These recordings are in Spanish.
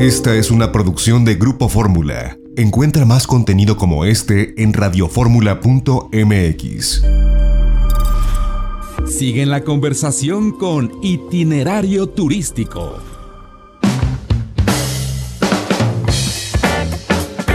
Esta es una producción de Grupo Fórmula. Encuentra más contenido como este en radioformula.mx. Sigue en la conversación con Itinerario Turístico.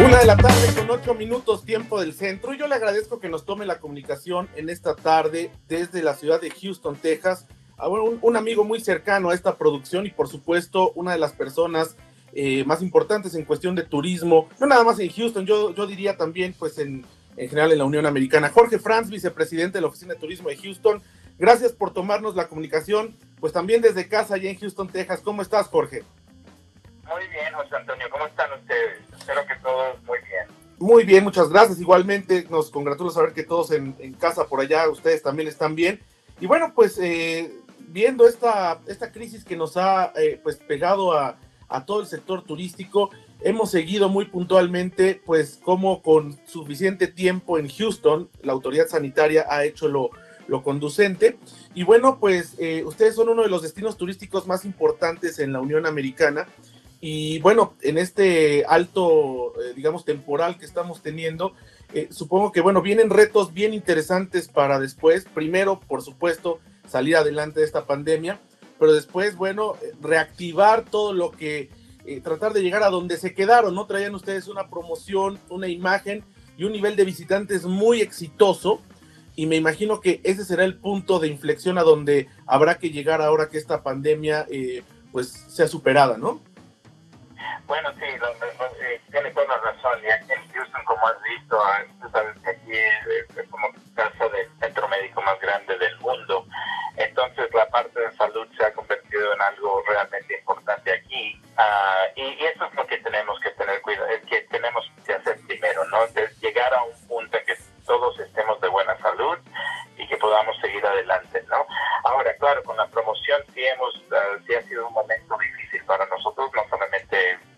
Una de la tarde con ocho minutos tiempo del centro. Y yo le agradezco que nos tome la comunicación en esta tarde desde la ciudad de Houston, Texas. A un, un amigo muy cercano a esta producción y por supuesto una de las personas eh, más importantes en cuestión de turismo, no nada más en Houston, yo, yo diría también pues en, en general en la Unión Americana. Jorge Franz, vicepresidente de la Oficina de Turismo de Houston, gracias por tomarnos la comunicación, pues también desde casa allá en Houston, Texas. ¿Cómo estás, Jorge? Muy bien, José Antonio, ¿cómo están ustedes? Espero que todos muy bien. Muy bien, muchas gracias. Igualmente nos congratula saber que todos en, en casa por allá, ustedes también están bien. Y bueno, pues eh, viendo esta, esta crisis que nos ha eh, pues pegado a, a todo el sector turístico. Hemos seguido muy puntualmente, pues, como con suficiente tiempo en Houston, la autoridad sanitaria ha hecho lo, lo conducente. Y bueno, pues, eh, ustedes son uno de los destinos turísticos más importantes en la Unión Americana. Y bueno, en este alto, eh, digamos, temporal que estamos teniendo, eh, supongo que, bueno, vienen retos bien interesantes para después. Primero, por supuesto, salir adelante de esta pandemia pero después, bueno, reactivar todo lo que, eh, tratar de llegar a donde se quedaron, ¿no? Traían ustedes una promoción, una imagen y un nivel de visitantes muy exitoso. Y me imagino que ese será el punto de inflexión a donde habrá que llegar ahora que esta pandemia eh, pues sea superada, ¿no? Bueno, sí, lo, eh, tiene toda la razón. Y aquí en Houston, como has visto, tú sabes que aquí es, como casa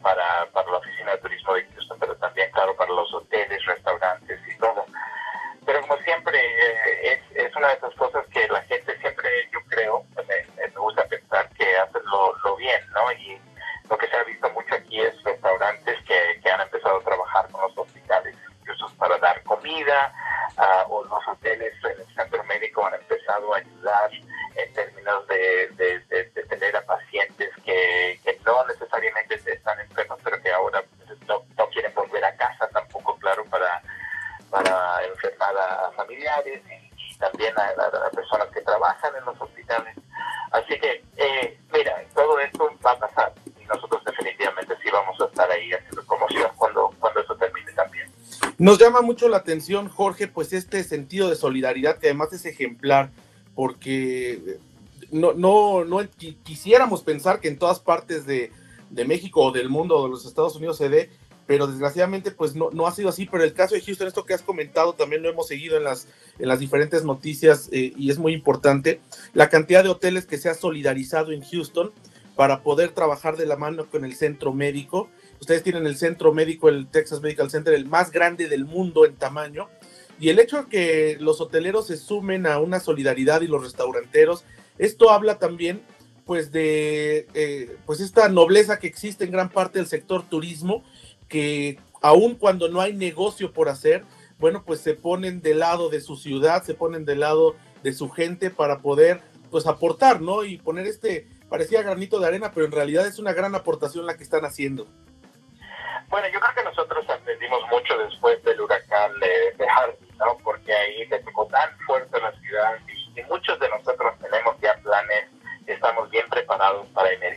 para, para la oficina de turismo de Houston, pero también, claro, para los hoteles, restaurantes y todo. Pero como siempre, eh, es, es una de esas cosas que la gente siempre, yo creo, me, me gusta pensar que hacen lo, lo, bien, ¿no? Y lo que se ha visto mucho aquí es restaurantes que, que han empezado a trabajar con los hospitales, incluso para dar comida, uh, o los hoteles en el centro médico han empezado a ayudar en términos de, de, de, de tener a pacientes que, no necesariamente están enfermos, pero que ahora no, no quieren volver a casa tampoco, claro, para para enfermar a, familiares y, y también a, a, a, personas que trabajan en los hospitales. Así que, eh, mira, todo esto va a pasar y nosotros definitivamente sí vamos a estar ahí haciendo promoción cuando, cuando eso termine también. Nos llama mucho la atención, Jorge, pues este sentido de solidaridad que además es ejemplar, porque no, no, no quisiéramos pensar que en todas partes de, de México o del mundo o de los Estados Unidos se dé pero desgraciadamente pues no, no ha sido así, pero el caso de Houston, esto que has comentado, también lo hemos seguido en las, en las diferentes noticias eh, y es muy importante, la cantidad de hoteles que se ha solidarizado en Houston para poder trabajar de la mano con el centro médico. Ustedes tienen el centro médico, el Texas Medical Center, el más grande del mundo en tamaño, y el hecho de que los hoteleros se sumen a una solidaridad y los restauranteros, esto habla también pues de eh, pues esta nobleza que existe en gran parte del sector turismo que aun cuando no hay negocio por hacer, bueno, pues se ponen del lado de su ciudad, se ponen del lado de su gente para poder, pues aportar, ¿no? Y poner este, parecía granito de arena, pero en realidad es una gran aportación la que están haciendo. Bueno, yo creo que nosotros aprendimos mucho después del huracán de, de Harvey, ¿no? Porque ahí le tocó tan fuerte la ciudad y, muchos de nosotros preparados para emergencias,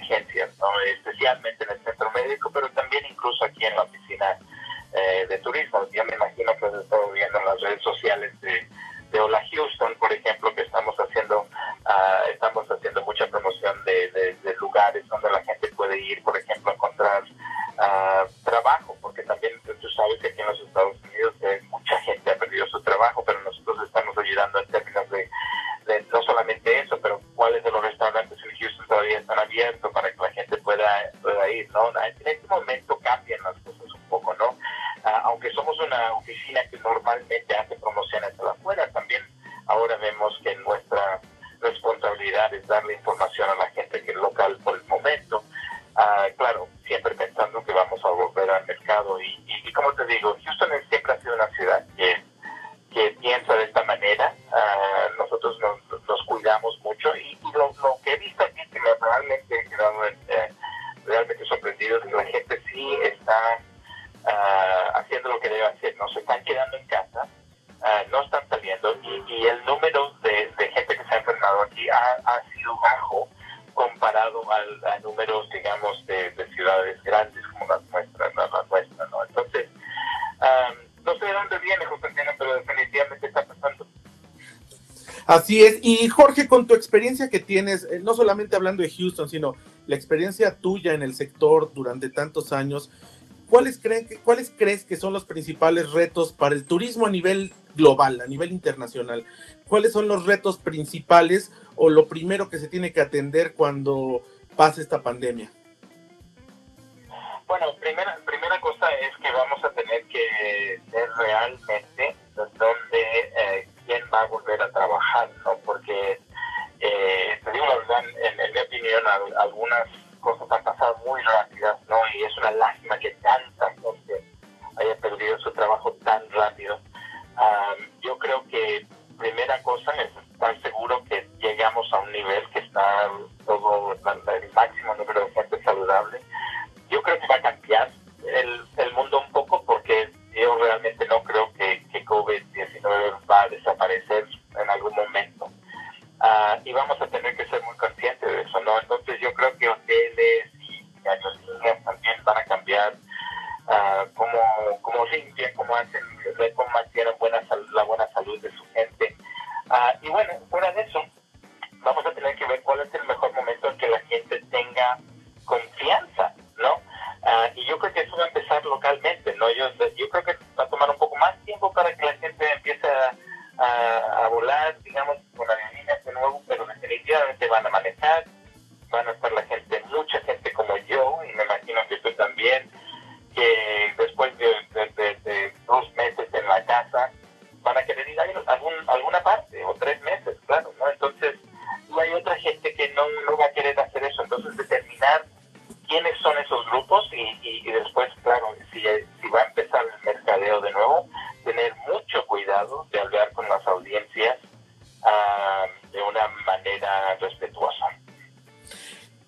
realmente sorprendido es que la gente sí está uh, haciendo lo que debe hacer. No se están quedando en casa, uh, no están saliendo y, y el número de, gente que se ha enfermado aquí ha, sido bajo comparado al, a números, digamos, de, de, ciudades grandes como las nuestras, la, la nuestra, ¿no? Entonces, um, no sé de dónde viene, José pero definitivamente está pasando. Así es. Y Jorge, con tu experiencia que tienes, eh, no solamente hablando de Houston, sino la experiencia tuya en el sector durante tantos años, ¿cuáles, creen que, ¿cuáles crees que son los principales retos para el turismo a nivel global, a nivel internacional? ¿Cuáles son los retos principales o lo primero que se tiene que atender cuando pase esta pandemia? Bueno, primera, primera cosa es que vamos a tener que ver realmente dónde, eh, quién va a volver a trabajar, ¿no? Porque, algunas cosas han pasado muy rápidas, ¿no? Y es una lástima que tanta gente haya perdido su trabajo tan rápido. Cambiar uh, cómo, cómo limpian, cómo hacen, cómo mantienen buena la buena salud de su gente. Uh, y bueno, fuera de eso, vamos a tener que ver cuál es el mejor momento en que la gente tenga confianza, ¿no? y yo creo que eso va a empezar localmente, ¿no? Yo, creo que va a tomar un poco más tiempo para que la gente empiece a, volar, digamos, con aerolíneas de nuevo, pero definitivamente van a manejar, van a estar la gente como yo, y me imagino que tú también, que después de, dos meses en la casa, van a querer ir a algún, alguna parte, o tres meses, claro, ¿no? Entonces, no hay otra gente que no, no va a querer hacer eso, entonces determinar quiénes son esos grupos y, y, y después, claro, si va a empezar el mercadeo de nuevo, tener mucho cuidado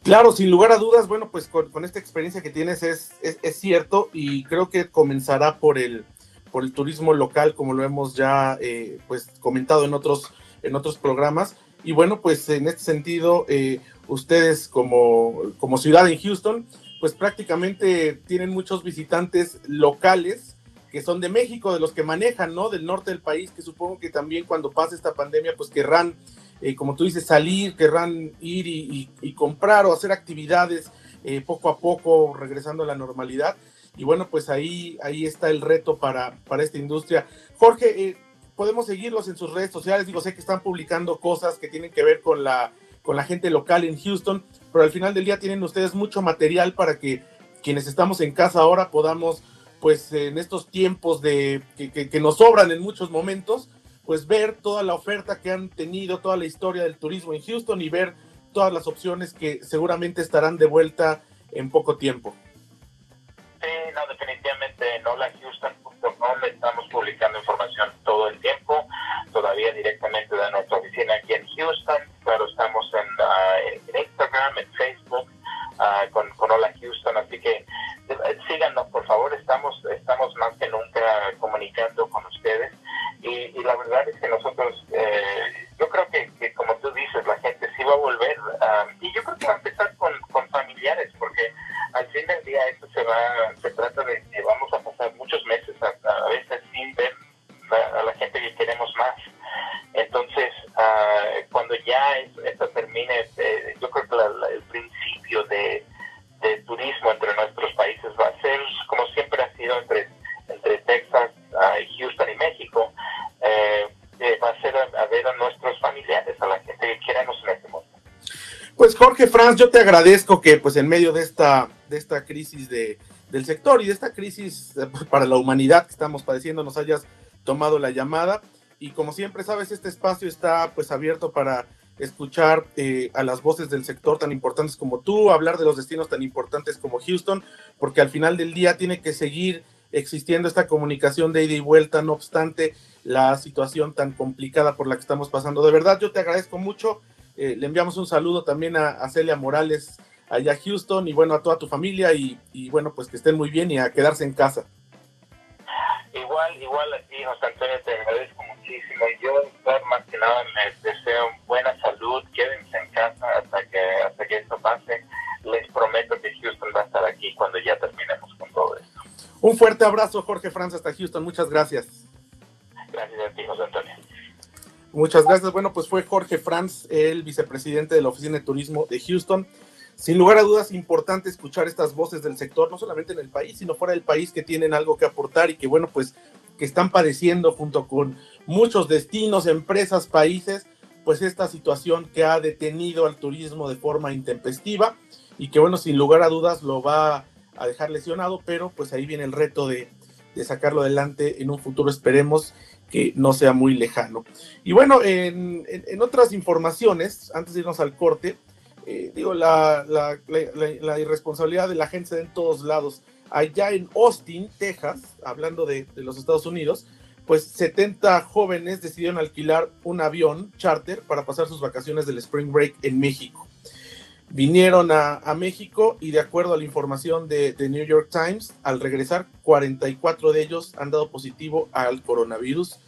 Claro, sin lugar a dudas, bueno, pues con, esta experiencia que tienes es, es, es, cierto y creo que comenzará por el, por el turismo local, como lo hemos ya eh, pues comentado en otros, en otros programas. Y bueno, pues en este sentido, eh, ustedes como, como ciudad en Houston, pues prácticamente tienen muchos visitantes locales que son de México, de los que manejan, ¿no? Del norte del país, que supongo que también cuando pase esta pandemia, pues querrán, eh, como tú dices, salir, querrán ir y, y, y comprar o hacer actividades eh, poco a poco, regresando a la normalidad. Y bueno, pues ahí, ahí está el reto para, para esta industria. Jorge, eh, podemos seguirlos en sus redes sociales, digo, sé que están publicando cosas que tienen que ver con la, con la gente local en Houston, pero al final del día tienen ustedes mucho material para que quienes estamos en casa ahora podamos pues en estos tiempos de que, que, que, nos sobran en muchos momentos, pues ver toda la oferta que han tenido, toda la historia del turismo en Houston y ver todas las opciones que seguramente estarán de vuelta en poco tiempo. Sí, no, definitivamente en holahouston.com estamos publicando información todo el tiempo, todavía directamente de nuestra oficina aquí en Houston, claro, estamos en, uh, Instagram, en Facebook, uh, con, con Hola Houston, así que síganos Jorge Franz, yo te agradezco que pues en medio de esta, de esta crisis de, del sector y de esta crisis eh, para la humanidad que estamos padeciendo nos hayas tomado la llamada y como siempre sabes este espacio está pues abierto para escuchar eh, a las voces del sector tan importantes como tú, hablar de los destinos tan importantes como Houston, porque al final del día tiene que seguir existiendo esta comunicación de ida y vuelta, no obstante la situación tan complicada por la que estamos pasando. De verdad, yo te agradezco mucho. Eh, le enviamos un saludo también a, Celia Morales allá a Houston y bueno, a toda tu familia y, y bueno, pues que estén muy bien y a quedarse en casa. Igual, igual a ti, José Antonio, te agradezco muchísimo. Yo, más que nada, les deseo buena salud. Quédense en casa hasta que, hasta que esto pase. Les prometo que Houston va a estar aquí cuando ya terminemos con todo esto. Un fuerte abrazo, Jorge Franz, hasta Houston. Muchas. Gracias Muchas gracias. Bueno, pues fue Jorge Franz, el vicepresidente de la Oficina de Turismo de Houston. Sin lugar a dudas, importante escuchar estas voces del sector, no solamente en el país, sino fuera del país, que tienen algo que aportar y que, bueno, pues que están padeciendo junto con muchos destinos, empresas, países, pues esta situación que ha detenido al turismo de forma intempestiva y que, bueno, sin lugar a dudas lo va a dejar lesionado, pero pues ahí viene el reto de, sacarlo adelante en un futuro, esperemos que no sea muy lejano. Y bueno, en, en otras informaciones, antes de irnos al corte, eh, digo, la, la, irresponsabilidad de la gente en todos lados. Allá en Austin, Texas, hablando de, los Estados Unidos, pues 70 jóvenes decidieron alquilar un avión charter para pasar sus vacaciones del Spring Break en México. Vinieron a, México y de acuerdo a la información de, de, New York Times, al regresar 44 de ellos han dado positivo al coronavirus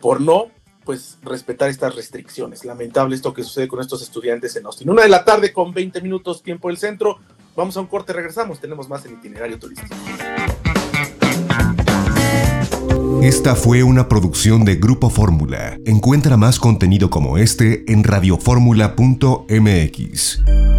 por no pues respetar estas restricciones. Lamentable esto que sucede con estos estudiantes en Austin. Una de la tarde con 20 minutos tiempo del centro. Vamos a un corte, regresamos. Tenemos más en itinerario turístico. Esta fue una producción de Grupo Fórmula. Encuentra más contenido como este en radioformula.mx.